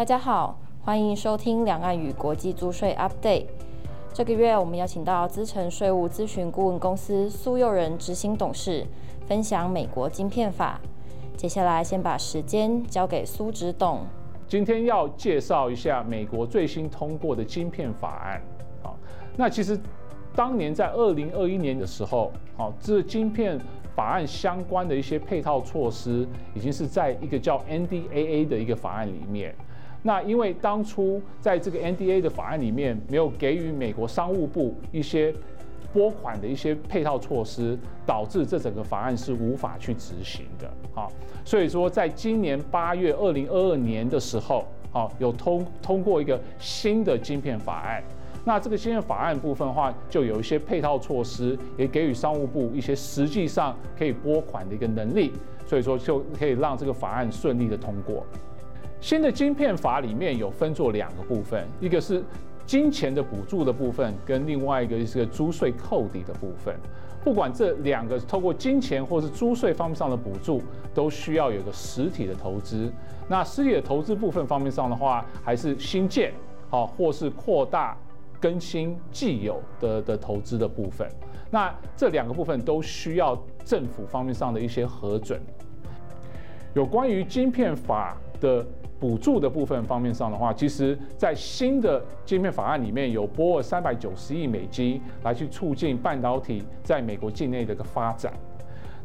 大家好，欢迎收听两岸与国际租税 Update。这个月我们邀请到资诚税务咨询顾问公司苏佑仁执行董事，分享美国晶片法。接下来先把时间交给苏执董。今天要介绍一下美国最新通过的晶片法案。好，那其实当年在二零二一年的时候，好，这晶片法案相关的一些配套措施，已经是在一个叫 NDAA 的一个法案里面。那因为当初在这个 NDA 的法案里面没有给予美国商务部一些拨款的一些配套措施，导致这整个法案是无法去执行的。好，所以说在今年八月二零二二年的时候，好，有通通过一个新的晶片法案。那这个芯片法案部分的话，就有一些配套措施，也给予商务部一些实际上可以拨款的一个能力，所以说就可以让这个法案顺利的通过。新的晶片法里面有分作两个部分，一个是金钱的补助的部分，跟另外一个是个租税扣抵的部分。不管这两个透过金钱或是租税方面上的补助，都需要有个实体的投资。那实体的投资部分方面上的话，还是新建好，或是扩大更新既有的的投资的部分。那这两个部分都需要政府方面上的一些核准。有关于晶片法的。补助的部分方面上的话，其实，在新的晶片法案里面有拨了三百九十亿美金来去促进半导体在美国境内的一个发展。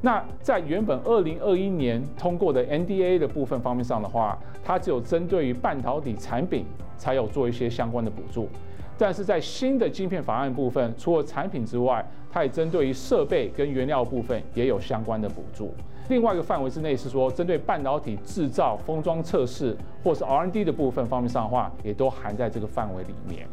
那在原本二零二一年通过的 NDA 的部分方面上的话，它只有针对于半导体产品才有做一些相关的补助。但是在新的晶片法案部分，除了产品之外，它也针对于设备跟原料部分也有相关的补助。另外一个范围之内是说，针对半导体制造、封装测试或是 R&D 的部分方面上的话，也都含在这个范围里面。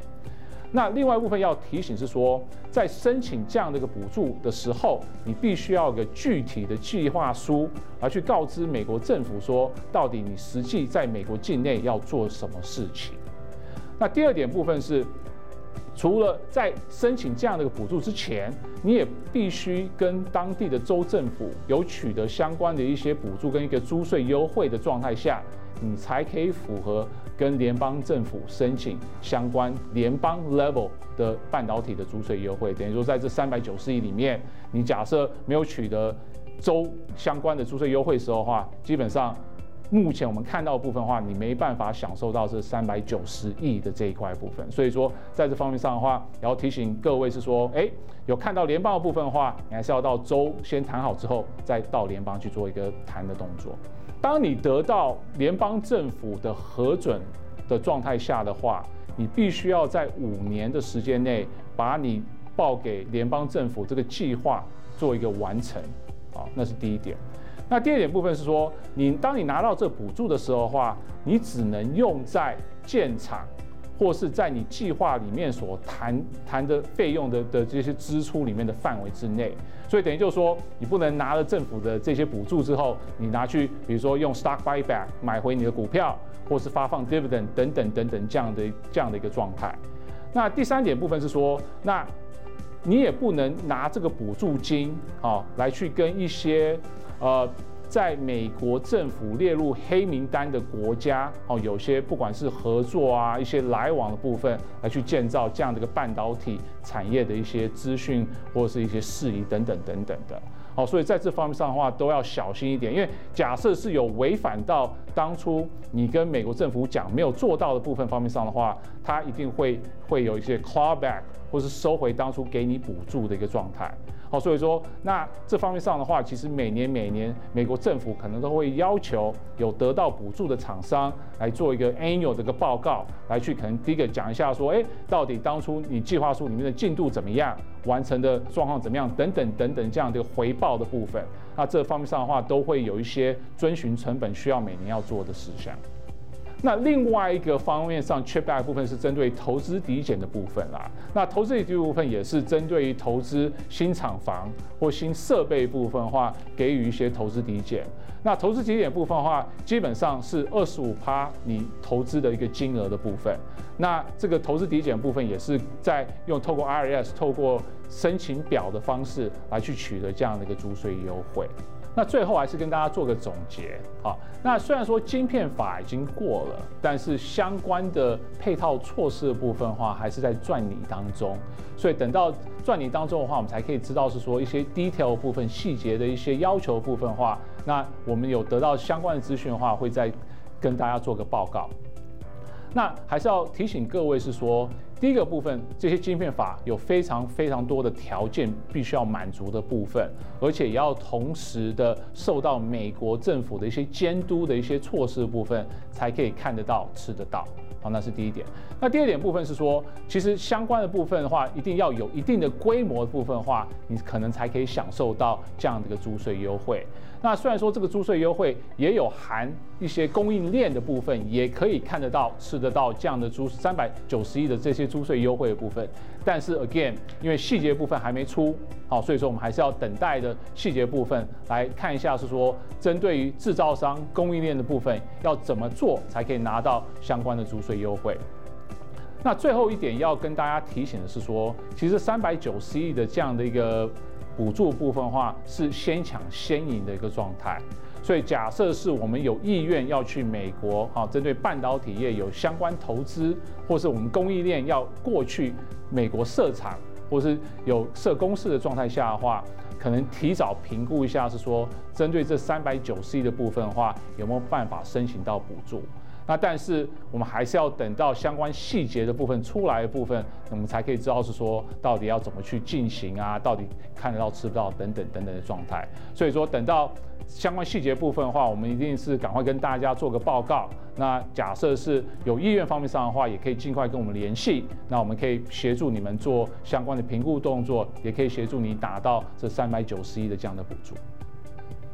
那另外一部分要提醒是说，在申请这样的一个补助的时候，你必须要有个具体的计划书，来去告知美国政府说，到底你实际在美国境内要做什么事情。那第二点部分是。除了在申请这样的一个补助之前，你也必须跟当地的州政府有取得相关的一些补助跟一个租税优惠的状态下，你才可以符合跟联邦政府申请相关联邦 level 的半导体的租税优惠。等于说，在这三百九十亿里面，你假设没有取得州相关的租税优惠的时候的话，基本上。目前我们看到的部分的话，你没办法享受到这三百九十亿的这一块部分，所以说在这方面上的话，也要提醒各位是说，哎，有看到联邦的部分的话，你还是要到州先谈好之后，再到联邦去做一个谈的动作。当你得到联邦政府的核准的状态下的话，你必须要在五年的时间内，把你报给联邦政府这个计划做一个完成，啊，那是第一点。那第二点部分是说，你当你拿到这补助的时候的话，你只能用在建厂，或是在你计划里面所谈谈的费用的的这些支出里面的范围之内。所以等于就是说，你不能拿了政府的这些补助之后，你拿去比如说用 stock buyback 买回你的股票，或是发放 dividend 等等等等这样的这样的一个状态。那第三点部分是说，那你也不能拿这个补助金啊来去跟一些。呃，在美国政府列入黑名单的国家，哦，有些不管是合作啊，一些来往的部分，来去建造这样的一个半导体产业的一些资讯或者是一些事宜等等等等的，好，所以在这方面上的话都要小心一点，因为假设是有违反到当初你跟美国政府讲没有做到的部分方面上的话，它一定会会有一些 clawback 或是收回当初给你补助的一个状态。好，所以说，那这方面上的话，其实每年每年美国政府可能都会要求有得到补助的厂商来做一个 annual 的一个报告，来去可能第一个讲一下说，哎，到底当初你计划书里面的进度怎么样，完成的状况怎么样，等等等等这样的回报的部分，那这方面上的话，都会有一些遵循成本需要每年要做的事项。那另外一个方面上，CHIPS Act 部分是针对投资抵减的部分啦。那投资抵减部分也是针对于投资新厂房或新设备部分的话，给予一些投资抵减。那投资抵减部分的话，基本上是二十五趴你投资的一个金额的部分。那这个投资抵减部分也是在用透过 IRS 透过申请表的方式来去取得这样的一个租税优惠。那最后还是跟大家做个总结，好，那虽然说晶片法已经过了，但是相关的配套措施的部分的话，还是在撰拟当中。所以等到撰拟当中的话，我们才可以知道是说一些 detail 部分细节的一些要求部分的话，那我们有得到相关的资讯的话，会再跟大家做个报告。那还是要提醒各位是说。第一个部分，这些晶片法有非常非常多的条件必须要满足的部分，而且也要同时的受到美国政府的一些监督的一些措施的部分，才可以看得到、吃得到。好，那是第一点。那第二点部分是说，其实相关的部分的话，一定要有一定的规模的部分的话，你可能才可以享受到这样的一个租税优惠。那虽然说这个租税优惠也有含一些供应链的部分，也可以看得到、吃得到这样的租三百九十亿的这些租税优惠的部分，但是 again，因为细节部分还没出，好，所以说我们还是要等待的细节部分来看一下，是说针对于制造商供应链的部分要怎么做才可以拿到相关的租税优惠。那最后一点要跟大家提醒的是说，其实三百九十亿的这样的一个。补助部分的话是先抢先赢的一个状态，所以假设是我们有意愿要去美国，哈，针对半导体业有相关投资，或是我们供应链要过去美国设厂，或是有设公司的状态下的话，可能提早评估一下，是说针对这三百九十亿的部分的话，有没有办法申请到补助？那但是我们还是要等到相关细节的部分出来的部分，我们才可以知道是说到底要怎么去进行啊，到底看得到吃不到等等等等的状态。所以说等到相关细节部分的话，我们一定是赶快跟大家做个报告。那假设是有意愿方面上的话，也可以尽快跟我们联系。那我们可以协助你们做相关的评估动作，也可以协助你达到这三百九十亿的这样的补助。